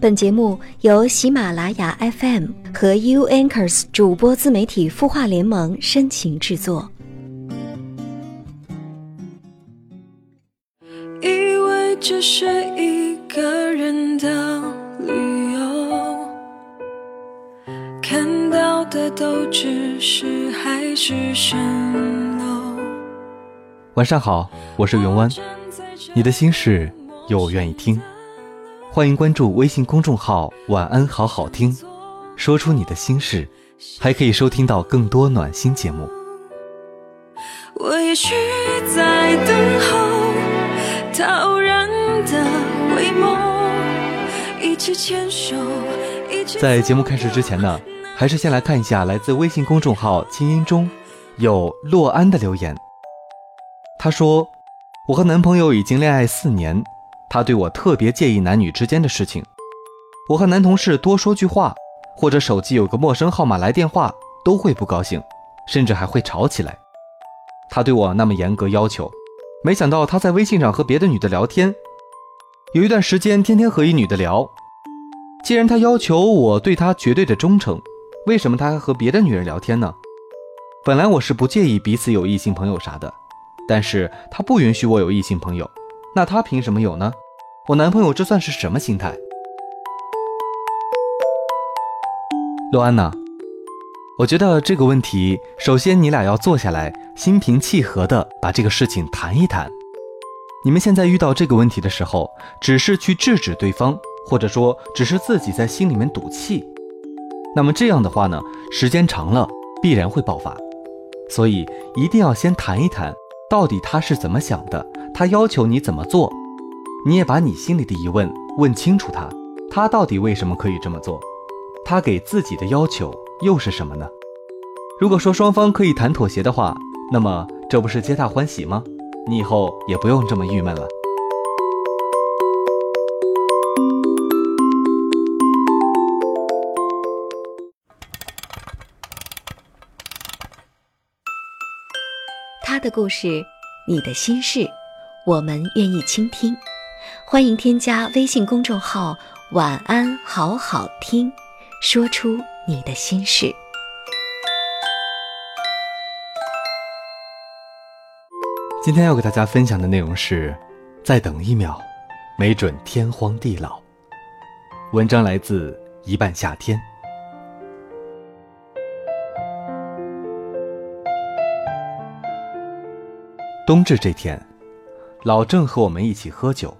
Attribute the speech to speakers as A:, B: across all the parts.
A: 本节目由喜马拉雅 FM 和 U Anchors 主播自媒体孵化联盟深情制作。
B: 以为只是一个人的旅游，看到的都只是海市蜃楼。
C: 晚上好，我是云湾，你的心事有我愿意听。欢迎关注微信公众号“晚安好好听”，说出你的心事，还可以收听到更多暖心节目。
B: 我也许在等候陶然的回眸，一起牵手。
C: 在节目开始之前呢，还是先来看一下来自微信公众号“清音中”有洛安的留言。他说：“我和男朋友已经恋爱四年。”他对我特别介意男女之间的事情，我和男同事多说句话，或者手机有个陌生号码来电话，都会不高兴，甚至还会吵起来。他对我那么严格要求，没想到他在微信上和别的女的聊天，有一段时间天天和一女的聊。既然他要求我对他绝对的忠诚，为什么他还和别的女人聊天呢？本来我是不介意彼此有异性朋友啥的，但是他不允许我有异性朋友。那他凭什么有呢？我男朋友这算是什么心态？洛安娜，我觉得这个问题，首先你俩要坐下来，心平气和的把这个事情谈一谈。你们现在遇到这个问题的时候，只是去制止对方，或者说只是自己在心里面赌气，那么这样的话呢，时间长了必然会爆发。所以一定要先谈一谈，到底他是怎么想的。他要求你怎么做，你也把你心里的疑问问清楚他，他到底为什么可以这么做？他给自己的要求又是什么呢？如果说双方可以谈妥协的话，那么这不是皆大欢喜吗？你以后也不用这么郁闷了。
A: 他的故事，你的心事。我们愿意倾听，欢迎添加微信公众号“晚安好好听”，说出你的心事。
C: 今天要给大家分享的内容是：再等一秒，没准天荒地老。文章来自一半夏天。冬至这天。老郑和我们一起喝酒，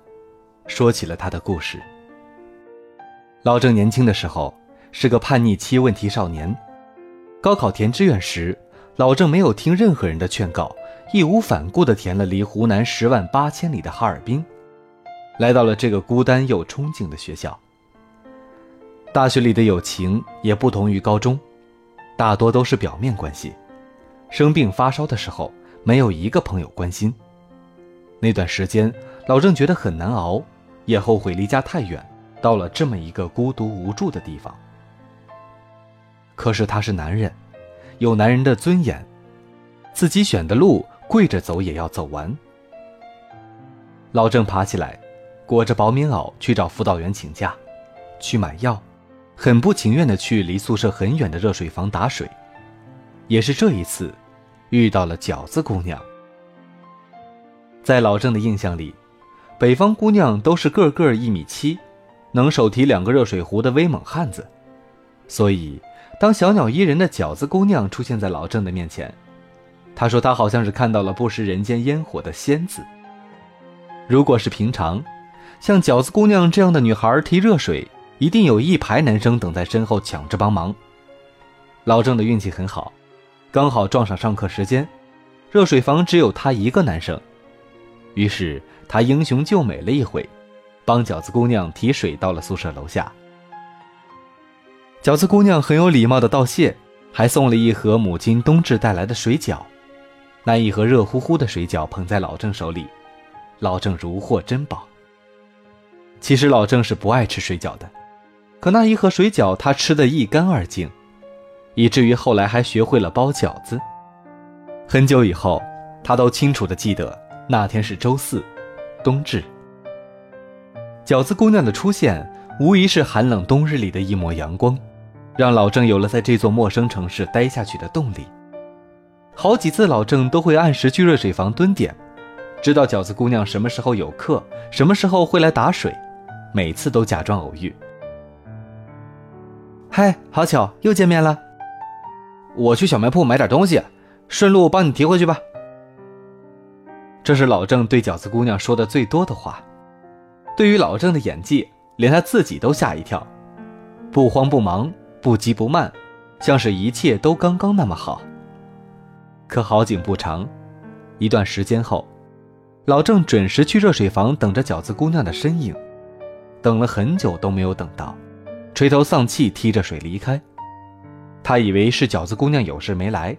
C: 说起了他的故事。老郑年轻的时候是个叛逆期问题少年，高考填志愿时，老郑没有听任何人的劝告，义无反顾地填了离湖南十万八千里的哈尔滨，来到了这个孤单又憧憬的学校。大学里的友情也不同于高中，大多都是表面关系，生病发烧的时候，没有一个朋友关心。那段时间，老郑觉得很难熬，也后悔离家太远，到了这么一个孤独无助的地方。可是他是男人，有男人的尊严，自己选的路，跪着走也要走完。老郑爬起来，裹着薄棉袄去找辅导员请假，去买药，很不情愿地去离宿舍很远的热水房打水。也是这一次，遇到了饺子姑娘。在老郑的印象里，北方姑娘都是个个一米七，能手提两个热水壶的威猛汉子。所以，当小鸟依人的饺子姑娘出现在老郑的面前，他说他好像是看到了不食人间烟火的仙子。如果是平常，像饺子姑娘这样的女孩提热水，一定有一排男生等在身后抢着帮忙。老郑的运气很好，刚好撞上上课时间，热水房只有他一个男生。于是他英雄救美了一回，帮饺子姑娘提水到了宿舍楼下。饺子姑娘很有礼貌的道谢，还送了一盒母亲冬至带来的水饺。那一盒热乎乎的水饺捧在老郑手里，老郑如获珍宝。其实老郑是不爱吃水饺的，可那一盒水饺他吃得一干二净，以至于后来还学会了包饺子。很久以后，他都清楚的记得。那天是周四，冬至。饺子姑娘的出现，无疑是寒冷冬日里的一抹阳光，让老郑有了在这座陌生城市待下去的动力。好几次，老郑都会按时去热水房蹲点，知道饺子姑娘什么时候有课，什么时候会来打水，每次都假装偶遇。嗨，好巧，又见面了。我去小卖铺买点东西，顺路帮你提回去吧。这是老郑对饺子姑娘说的最多的话。对于老郑的演技，连他自己都吓一跳，不慌不忙，不急不慢，像是一切都刚刚那么好。可好景不长，一段时间后，老郑准时去热水房等着饺子姑娘的身影，等了很久都没有等到，垂头丧气踢着水离开。他以为是饺子姑娘有事没来，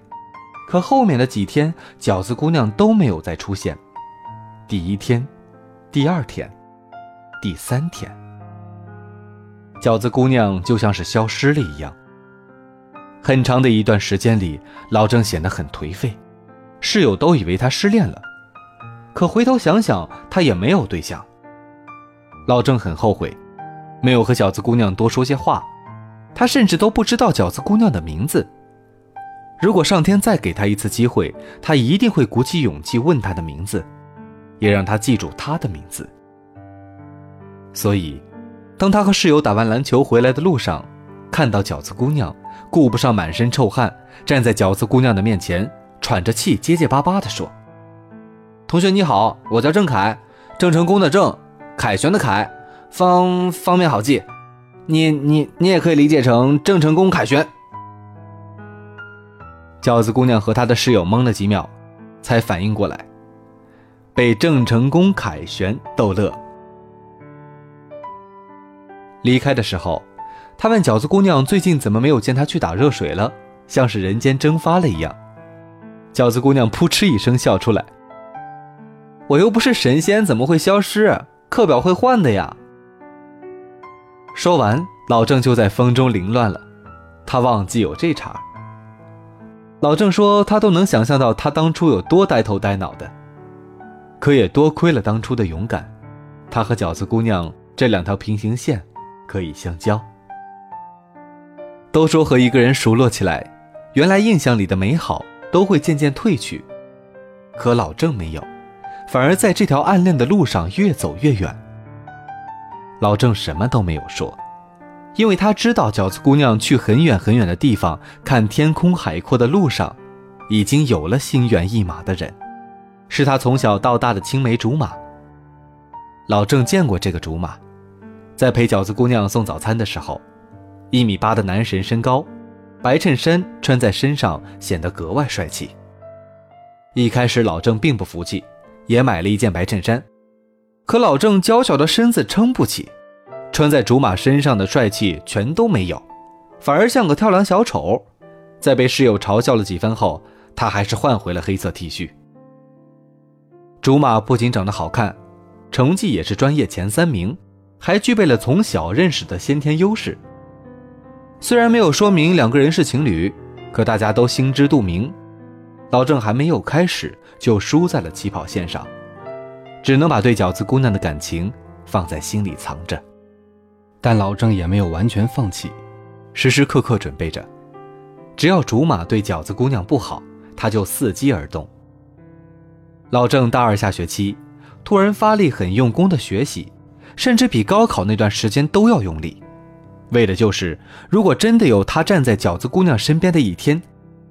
C: 可后面的几天，饺子姑娘都没有再出现。第一天，第二天，第三天，饺子姑娘就像是消失了一样。很长的一段时间里，老郑显得很颓废，室友都以为他失恋了。可回头想想，他也没有对象。老郑很后悔，没有和饺子姑娘多说些话。他甚至都不知道饺子姑娘的名字。如果上天再给他一次机会，他一定会鼓起勇气问她的名字，也让她记住他的名字。所以，当他和室友打完篮球回来的路上，看到饺子姑娘，顾不上满身臭汗，站在饺子姑娘的面前，喘着气，结结巴巴地说：“同学你好，我叫郑凯，郑成功的郑，凯旋的凯，方方便好记。”你你你也可以理解成郑成功凯旋。饺子姑娘和她的室友懵了几秒，才反应过来，被郑成功凯旋逗乐。离开的时候，他问饺子姑娘最近怎么没有见她去打热水了，像是人间蒸发了一样。饺子姑娘扑哧一声笑出来：“我又不是神仙，怎么会消失？课表会换的呀。”说完，老郑就在风中凌乱了。他忘记有这茬。老郑说，他都能想象到他当初有多呆头呆脑的，可也多亏了当初的勇敢，他和饺子姑娘这两条平行线可以相交。都说和一个人熟络起来，原来印象里的美好都会渐渐褪去，可老郑没有，反而在这条暗恋的路上越走越远。老郑什么都没有说，因为他知道饺子姑娘去很远很远的地方看天空海阔的路上，已经有了心猿意马的人，是他从小到大的青梅竹马。老郑见过这个竹马，在陪饺子姑娘送早餐的时候，一米八的男神身高，白衬衫穿在身上显得格外帅气。一开始老郑并不服气，也买了一件白衬衫。可老郑娇小的身子撑不起，穿在竹马身上的帅气全都没有，反而像个跳梁小丑。在被室友嘲笑了几番后，他还是换回了黑色 T 恤。竹马不仅长得好看，成绩也是专业前三名，还具备了从小认识的先天优势。虽然没有说明两个人是情侣，可大家都心知肚明，老郑还没有开始就输在了起跑线上。只能把对饺子姑娘的感情放在心里藏着，但老郑也没有完全放弃，时时刻刻准备着，只要竹马对饺子姑娘不好，他就伺机而动。老郑大二下学期，突然发力，很用功的学习，甚至比高考那段时间都要用力，为的就是，如果真的有他站在饺子姑娘身边的一天，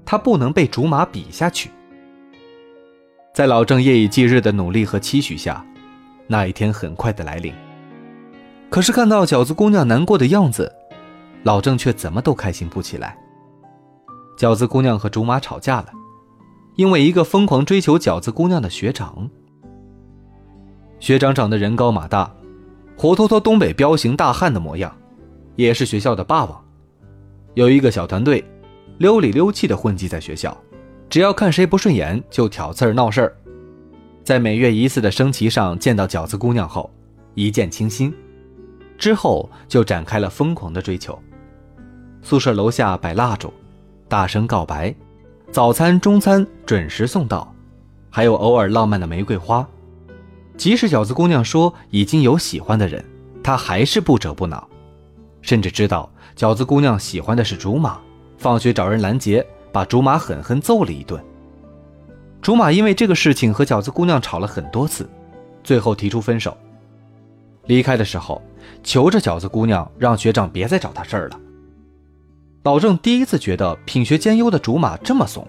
C: 他不能被竹马比下去。在老郑夜以继日的努力和期许下，那一天很快的来临。可是看到饺子姑娘难过的样子，老郑却怎么都开心不起来。饺子姑娘和竹马吵架了，因为一个疯狂追求饺子姑娘的学长。学长长得人高马大，活脱脱东北彪形大汉的模样，也是学校的霸王，有一个小团队，溜里溜气的混迹在学校。只要看谁不顺眼，就挑刺儿闹事儿。在每月一次的升旗上见到饺子姑娘后，一见倾心，之后就展开了疯狂的追求。宿舍楼下摆蜡烛，大声告白，早餐、中餐准时送到，还有偶尔浪漫的玫瑰花。即使饺子姑娘说已经有喜欢的人，他还是不折不挠，甚至知道饺子姑娘喜欢的是竹马，放学找人拦截，把竹马狠狠揍了一顿。竹马因为这个事情和饺子姑娘吵了很多次，最后提出分手。离开的时候，求着饺子姑娘让学长别再找她事儿了。老郑第一次觉得品学兼优的竹马这么怂，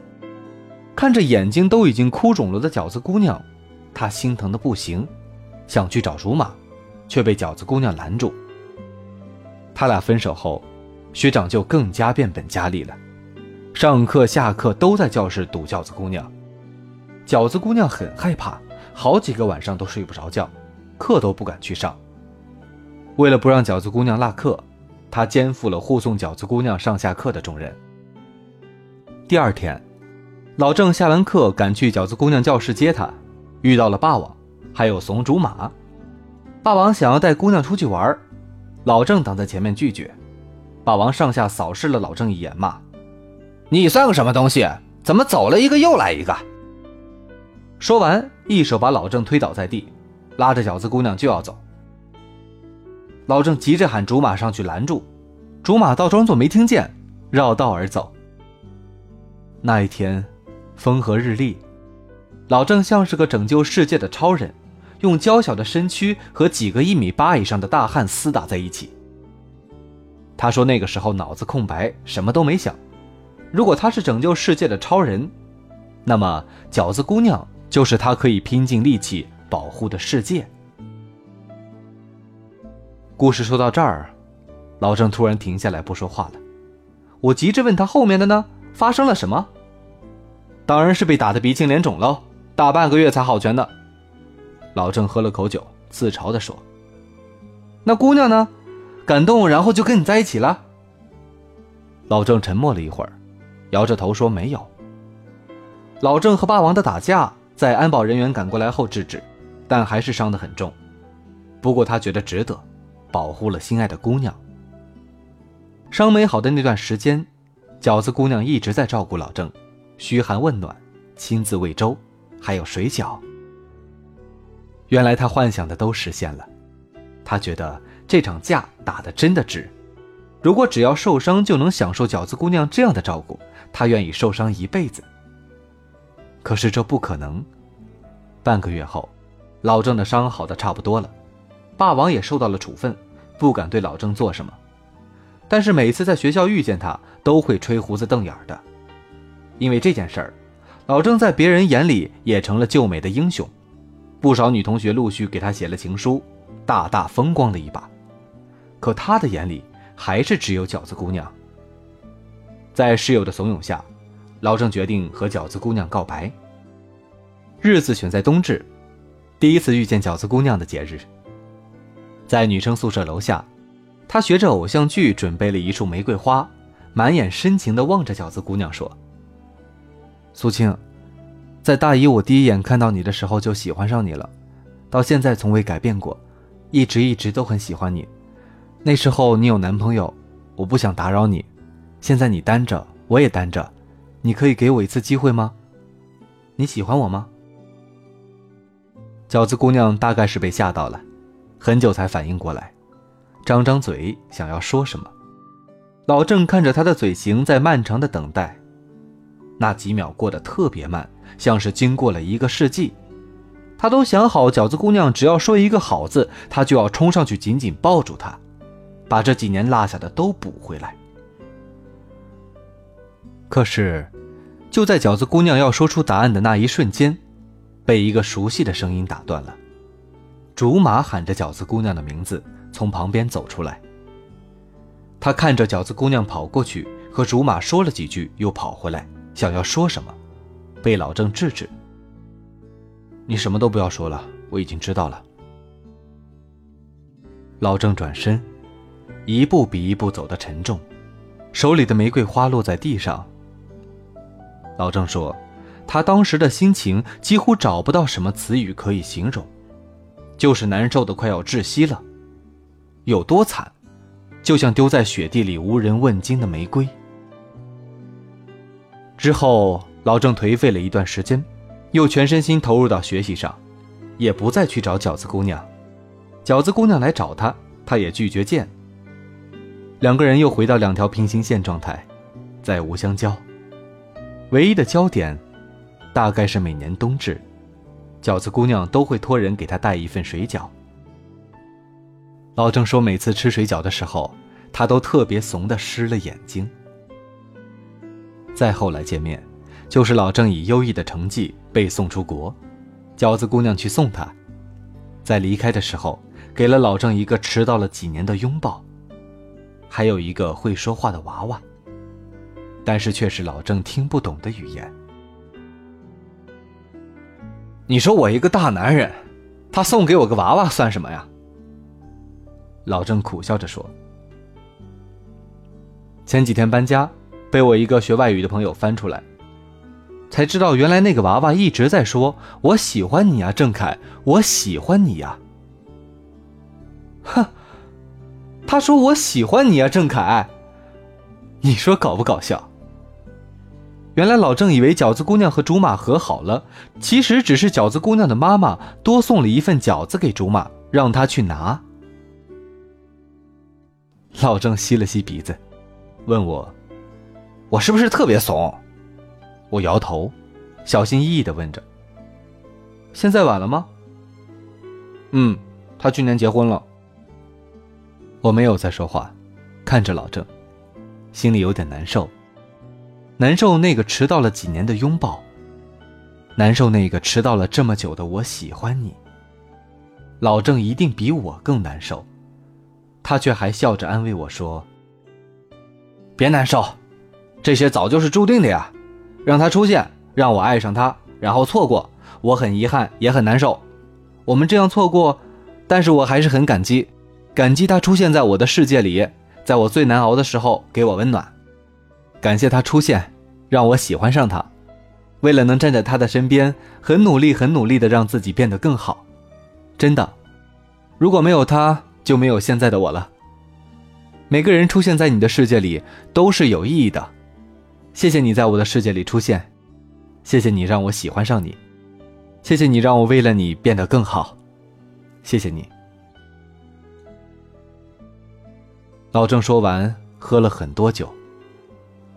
C: 看着眼睛都已经哭肿了的饺子姑娘，他心疼的不行，想去找竹马，却被饺子姑娘拦住。他俩分手后，学长就更加变本加厉了，上课下课都在教室堵饺子姑娘。饺子姑娘很害怕，好几个晚上都睡不着觉，课都不敢去上。为了不让饺子姑娘落课，他肩负了护送饺子姑娘上下课的重任。第二天，老郑下完课赶去饺子姑娘教室接她，遇到了霸王，还有怂竹马。霸王想要带姑娘出去玩，老郑挡在前面拒绝。霸王上下扫视了老郑一眼，骂：“你算个什么东西？怎么走了一个又来一个？”说完，一手把老郑推倒在地，拉着饺子姑娘就要走。老郑急着喊竹马上去拦住，竹马倒装作没听见，绕道而走。那一天，风和日丽，老郑像是个拯救世界的超人，用娇小的身躯和几个一米八以上的大汉厮打在一起。他说那个时候脑子空白，什么都没想。如果他是拯救世界的超人，那么饺子姑娘。就是他可以拼尽力气保护的世界。故事说到这儿，老郑突然停下来不说话了。我急着问他后面的呢？发生了什么？当然是被打得鼻青脸肿喽，大半个月才好全的。老郑喝了口酒，自嘲的说：“那姑娘呢？感动然后就跟你在一起了？”老郑沉默了一会儿，摇着头说：“没有。”老郑和霸王的打架。在安保人员赶过来后制止，但还是伤得很重。不过他觉得值得，保护了心爱的姑娘。伤没好的那段时间，饺子姑娘一直在照顾老郑，嘘寒问暖，亲自喂粥，还有水饺。原来他幻想的都实现了，他觉得这场架打的真的值。如果只要受伤就能享受饺子姑娘这样的照顾，他愿意受伤一辈子。可是这不可能。半个月后，老郑的伤好的差不多了，霸王也受到了处分，不敢对老郑做什么。但是每次在学校遇见他，都会吹胡子瞪眼的。因为这件事儿，老郑在别人眼里也成了救美的英雄，不少女同学陆续给他写了情书，大大风光了一把。可他的眼里还是只有饺子姑娘。在室友的怂恿下。老郑决定和饺子姑娘告白。日子选在冬至，第一次遇见饺子姑娘的节日。在女生宿舍楼下，他学着偶像剧准备了一束玫瑰花，满眼深情地望着饺子姑娘说：“苏青，在大一我第一眼看到你的时候就喜欢上你了，到现在从未改变过，一直一直都很喜欢你。那时候你有男朋友，我不想打扰你。现在你单着，我也单着。”你可以给我一次机会吗？你喜欢我吗？饺子姑娘大概是被吓到了，很久才反应过来，张张嘴想要说什么。老郑看着他的嘴型在漫长的等待，那几秒过得特别慢，像是经过了一个世纪。他都想好，饺子姑娘只要说一个好字，他就要冲上去紧紧抱住她，把这几年落下的都补回来。可是，就在饺子姑娘要说出答案的那一瞬间，被一个熟悉的声音打断了。竹马喊着饺子姑娘的名字，从旁边走出来。他看着饺子姑娘跑过去，和竹马说了几句，又跑回来，想要说什么，被老郑制止。你什么都不要说了，我已经知道了。老郑转身，一步比一步走得沉重，手里的玫瑰花落在地上。老郑说：“他当时的心情几乎找不到什么词语可以形容，就是难受的快要窒息了。有多惨，就像丢在雪地里无人问津的玫瑰。”之后，老郑颓废了一段时间，又全身心投入到学习上，也不再去找饺子姑娘。饺子姑娘来找他，他也拒绝见。两个人又回到两条平行线状态，再无相交。唯一的焦点，大概是每年冬至，饺子姑娘都会托人给她带一份水饺。老郑说，每次吃水饺的时候，他都特别怂的湿了眼睛。再后来见面，就是老郑以优异的成绩被送出国，饺子姑娘去送他，在离开的时候，给了老郑一个迟到了几年的拥抱。还有一个会说话的娃娃，但是却是老郑听不懂的语言。你说我一个大男人，他送给我个娃娃算什么呀？老郑苦笑着说：“前几天搬家，被我一个学外语的朋友翻出来，才知道原来那个娃娃一直在说‘我喜欢你啊，郑凯，我喜欢你呀’。”哼。他说：“我喜欢你啊，郑凯。”你说搞不搞笑？原来老郑以为饺子姑娘和竹马和好了，其实只是饺子姑娘的妈妈多送了一份饺子给竹马，让他去拿。老郑吸了吸鼻子，问我：“我是不是特别怂？”我摇头，小心翼翼的问着：“现在晚了吗？”“嗯，他去年结婚了。”我没有再说话，看着老郑，心里有点难受。难受那个迟到了几年的拥抱，难受那个迟到了这么久的我喜欢你。老郑一定比我更难受，他却还笑着安慰我说：“别难受，这些早就是注定的呀。让他出现，让我爱上他，然后错过，我很遗憾，也很难受。我们这样错过，但是我还是很感激。”感激他出现在我的世界里，在我最难熬的时候给我温暖。感谢他出现，让我喜欢上他。为了能站在他的身边，很努力、很努力的让自己变得更好。真的，如果没有他，就没有现在的我了。每个人出现在你的世界里都是有意义的。谢谢你在我的世界里出现，谢谢你让我喜欢上你，谢谢你让我为了你变得更好，谢谢你。老郑说完，喝了很多酒。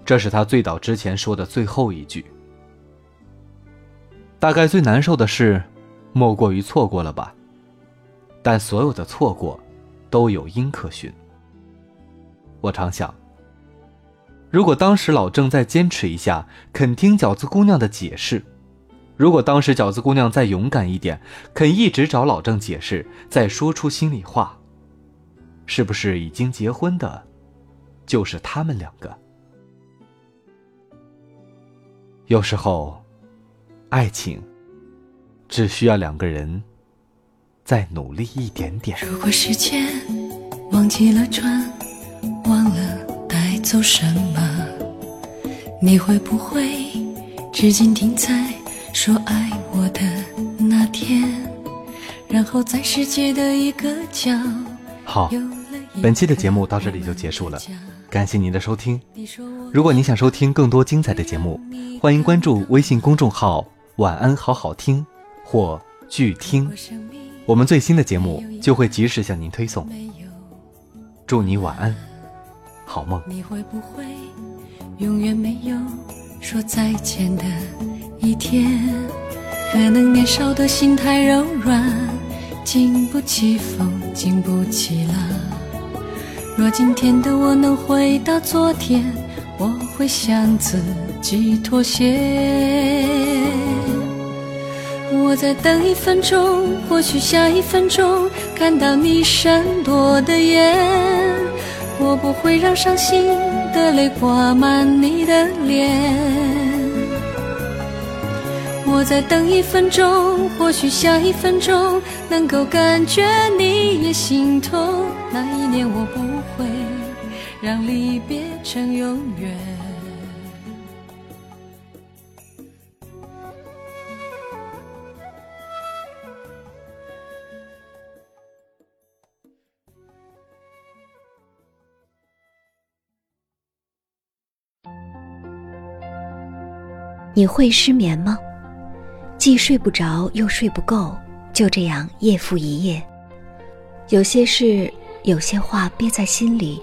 C: 这是他醉倒之前说的最后一句。大概最难受的事，莫过于错过了吧。但所有的错过，都有因可循。我常想，如果当时老郑再坚持一下，肯听饺子姑娘的解释；如果当时饺子姑娘再勇敢一点，肯一直找老郑解释，再说出心里话。是不是已经结婚的，就是他们两个？有时候，爱情只需要两个人再努力一点点。
B: 如果时间忘记了转，忘了带走什么，你会不会至今停在说爱我的那天？然后在世界的一个角。
C: 好，本期的节目到这里就结束了，感谢您的收听。如果您想收听更多精彩的节目，欢迎关注微信公众号“晚安好好听”或“剧听”，我们最新的节目就会及时向您推送。祝你晚安，好梦。
B: 你会不会永远没有说再见的一天？可能年少的心太柔软。经不起风，经不起浪。若今天的我能回到昨天，我会向自己妥协。我再等一分钟，或许下一分钟看到你闪躲的眼，我不会让伤心的泪挂满你的脸。我再等一分钟，或许下一分钟能够感觉你也心痛。那一年我不让离别成永远。
A: 你会失眠吗？既睡不着又睡不够，就这样夜复一夜。有些事有些话憋在心里，